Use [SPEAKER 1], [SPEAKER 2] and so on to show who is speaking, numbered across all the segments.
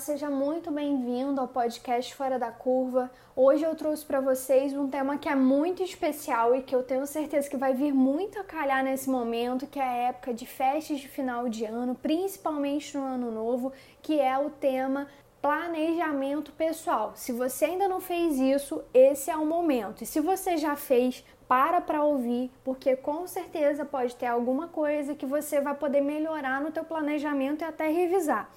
[SPEAKER 1] seja muito bem-vindo ao podcast Fora da Curva. Hoje eu trouxe para vocês um tema que é muito especial e que eu tenho certeza que vai vir muito a calhar nesse momento, que é a época de festas de final de ano, principalmente no ano novo, que é o tema planejamento pessoal. Se você ainda não fez isso, esse é o momento. E se você já fez, para para ouvir, porque com certeza pode ter alguma coisa que você vai poder melhorar no teu planejamento e até revisar.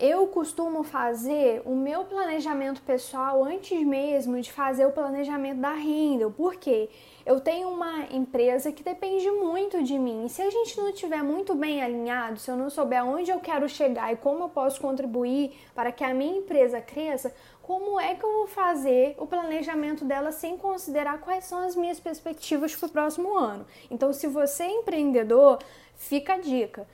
[SPEAKER 1] Eu costumo fazer o meu planejamento pessoal antes mesmo de fazer o planejamento da renda. Por quê? Eu tenho uma empresa que depende muito de mim. E se a gente não estiver muito bem alinhado, se eu não souber onde eu quero chegar e como eu posso contribuir para que a minha empresa cresça, como é que eu vou fazer o planejamento dela sem considerar quais são as minhas perspectivas para o próximo ano? Então, se você é empreendedor, fica a dica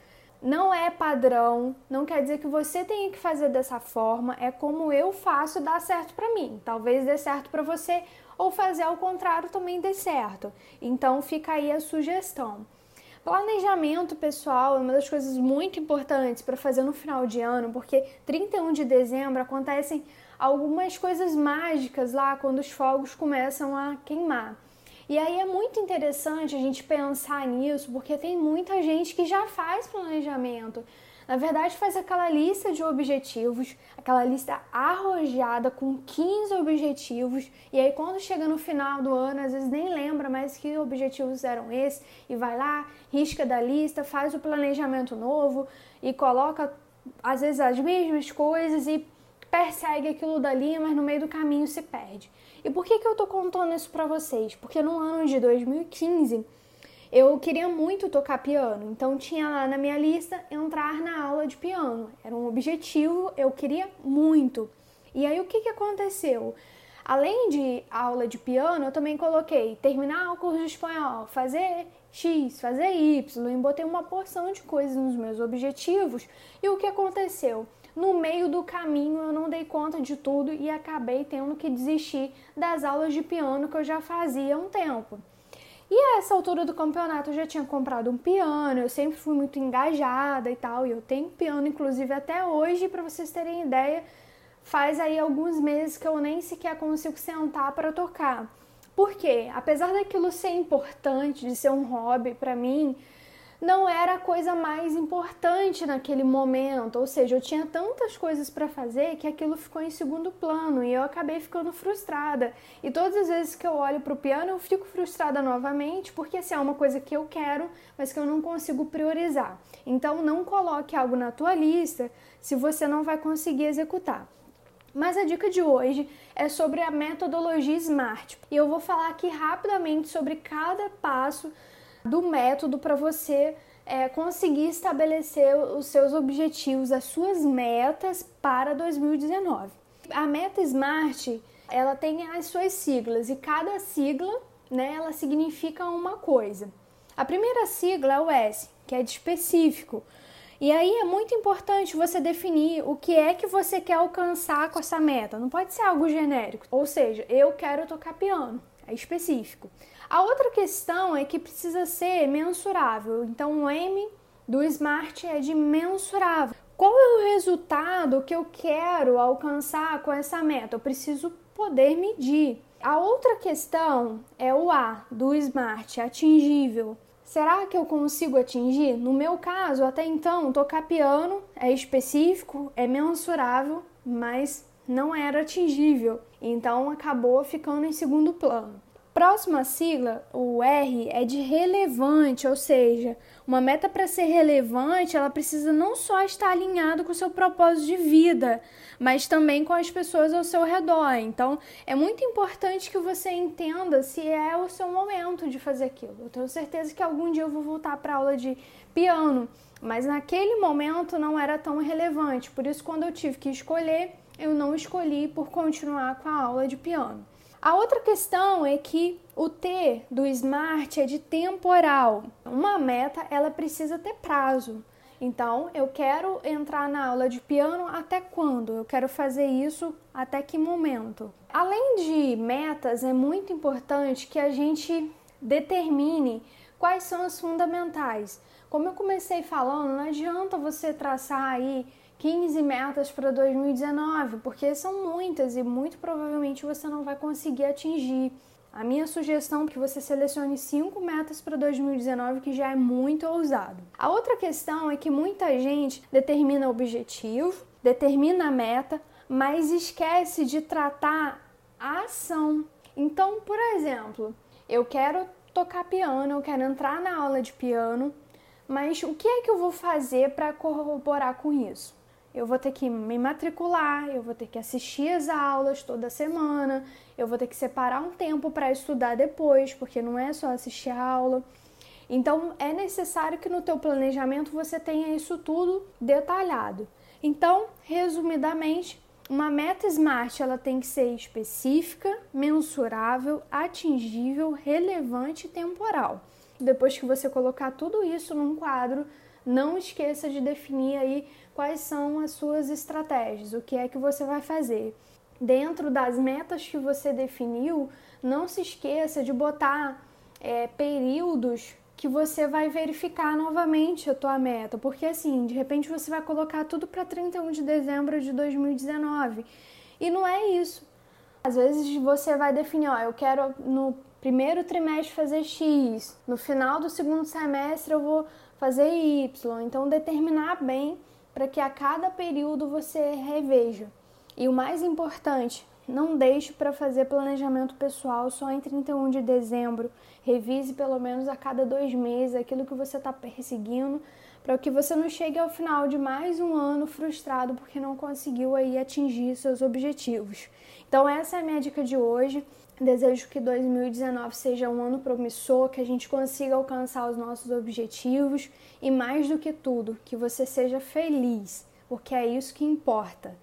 [SPEAKER 1] não é padrão, não quer dizer que você tenha que fazer dessa forma, é como eu faço dar certo para mim. Talvez dê certo para você ou fazer ao contrário também dê certo. Então fica aí a sugestão. Planejamento pessoal é uma das coisas muito importantes para fazer no final de ano, porque 31 de dezembro acontecem algumas coisas mágicas lá quando os fogos começam a queimar. E aí é muito interessante a gente pensar nisso, porque tem muita gente que já faz planejamento. Na verdade, faz aquela lista de objetivos, aquela lista arrojada com 15 objetivos, e aí quando chega no final do ano, às vezes nem lembra mais que objetivos eram esses, e vai lá, risca da lista, faz o planejamento novo e coloca às vezes as mesmas coisas e persegue aquilo dali, mas no meio do caminho se perde. E por que, que eu tô contando isso para vocês? Porque no ano de 2015 eu queria muito tocar piano, então tinha lá na minha lista entrar na aula de piano. Era um objetivo, eu queria muito. E aí o que, que aconteceu? Além de aula de piano, eu também coloquei terminar o curso de espanhol, fazer X, fazer Y, e botei uma porção de coisas nos meus objetivos. E o que aconteceu? No meio do caminho eu não dei conta de tudo e acabei tendo que desistir das aulas de piano que eu já fazia há um tempo. E a essa altura do campeonato eu já tinha comprado um piano, eu sempre fui muito engajada e tal, e eu tenho piano inclusive até hoje, para vocês terem ideia, faz aí alguns meses que eu nem sequer consigo sentar para tocar. Por quê? Apesar daquilo ser importante, de ser um hobby para mim, não era a coisa mais importante naquele momento, ou seja, eu tinha tantas coisas para fazer que aquilo ficou em segundo plano e eu acabei ficando frustrada. E todas as vezes que eu olho para o piano, eu fico frustrada novamente, porque assim, é uma coisa que eu quero, mas que eu não consigo priorizar. Então, não coloque algo na tua lista se você não vai conseguir executar. Mas a dica de hoje é sobre a metodologia SMART. E eu vou falar aqui rapidamente sobre cada passo do método para você é, conseguir estabelecer os seus objetivos, as suas metas para 2019. A meta SMART ela tem as suas siglas e cada sigla né, ela significa uma coisa. A primeira sigla é o S, que é de específico. E aí é muito importante você definir o que é que você quer alcançar com essa meta. Não pode ser algo genérico. Ou seja, eu quero tocar piano, é específico. A outra questão é que precisa ser mensurável. Então, o M do SMART é de mensurável. Qual é o resultado que eu quero alcançar com essa meta? Eu preciso poder medir. A outra questão é o A do SMART, atingível. Será que eu consigo atingir? No meu caso, até então, tocar piano é específico, é mensurável, mas não era atingível. Então acabou ficando em segundo plano. Próxima sigla, o R, é de relevante, ou seja, uma meta para ser relevante, ela precisa não só estar alinhada com o seu propósito de vida, mas também com as pessoas ao seu redor. Então, é muito importante que você entenda se é o seu momento de fazer aquilo. Eu tenho certeza que algum dia eu vou voltar para aula de piano, mas naquele momento não era tão relevante. Por isso, quando eu tive que escolher, eu não escolhi por continuar com a aula de piano. A outra questão é que o T do SMART é de temporal. Uma meta, ela precisa ter prazo. Então, eu quero entrar na aula de piano até quando? Eu quero fazer isso até que momento? Além de metas, é muito importante que a gente determine quais são as fundamentais. Como eu comecei falando, não adianta você traçar aí 15 metas para 2019, porque são muitas e muito provavelmente você não vai conseguir atingir. A minha sugestão é que você selecione cinco metas para 2019, que já é muito ousado. A outra questão é que muita gente determina o objetivo, determina a meta, mas esquece de tratar a ação. Então, por exemplo, eu quero tocar piano, eu quero entrar na aula de piano, mas o que é que eu vou fazer para corroborar com isso? Eu vou ter que me matricular, eu vou ter que assistir as aulas toda semana, eu vou ter que separar um tempo para estudar depois, porque não é só assistir a aula. Então é necessário que no teu planejamento você tenha isso tudo detalhado. Então, resumidamente, uma meta SMART ela tem que ser específica, mensurável, atingível, relevante e temporal. Depois que você colocar tudo isso num quadro, não esqueça de definir aí quais são as suas estratégias, o que é que você vai fazer. Dentro das metas que você definiu, não se esqueça de botar é, períodos que você vai verificar novamente a tua meta, porque assim, de repente você vai colocar tudo para 31 de dezembro de 2019 e não é isso. Às vezes você vai definir, ó, eu quero no primeiro trimestre fazer X, no final do segundo semestre eu vou fazer Y. Então, determinar bem para que a cada período você reveja. E o mais importante, não deixe para fazer planejamento pessoal só em 31 de dezembro. Revise pelo menos a cada dois meses aquilo que você está perseguindo, para que você não chegue ao final de mais um ano frustrado porque não conseguiu aí atingir seus objetivos. Então essa é a minha dica de hoje. Desejo que 2019 seja um ano promissor, que a gente consiga alcançar os nossos objetivos e, mais do que tudo, que você seja feliz, porque é isso que importa.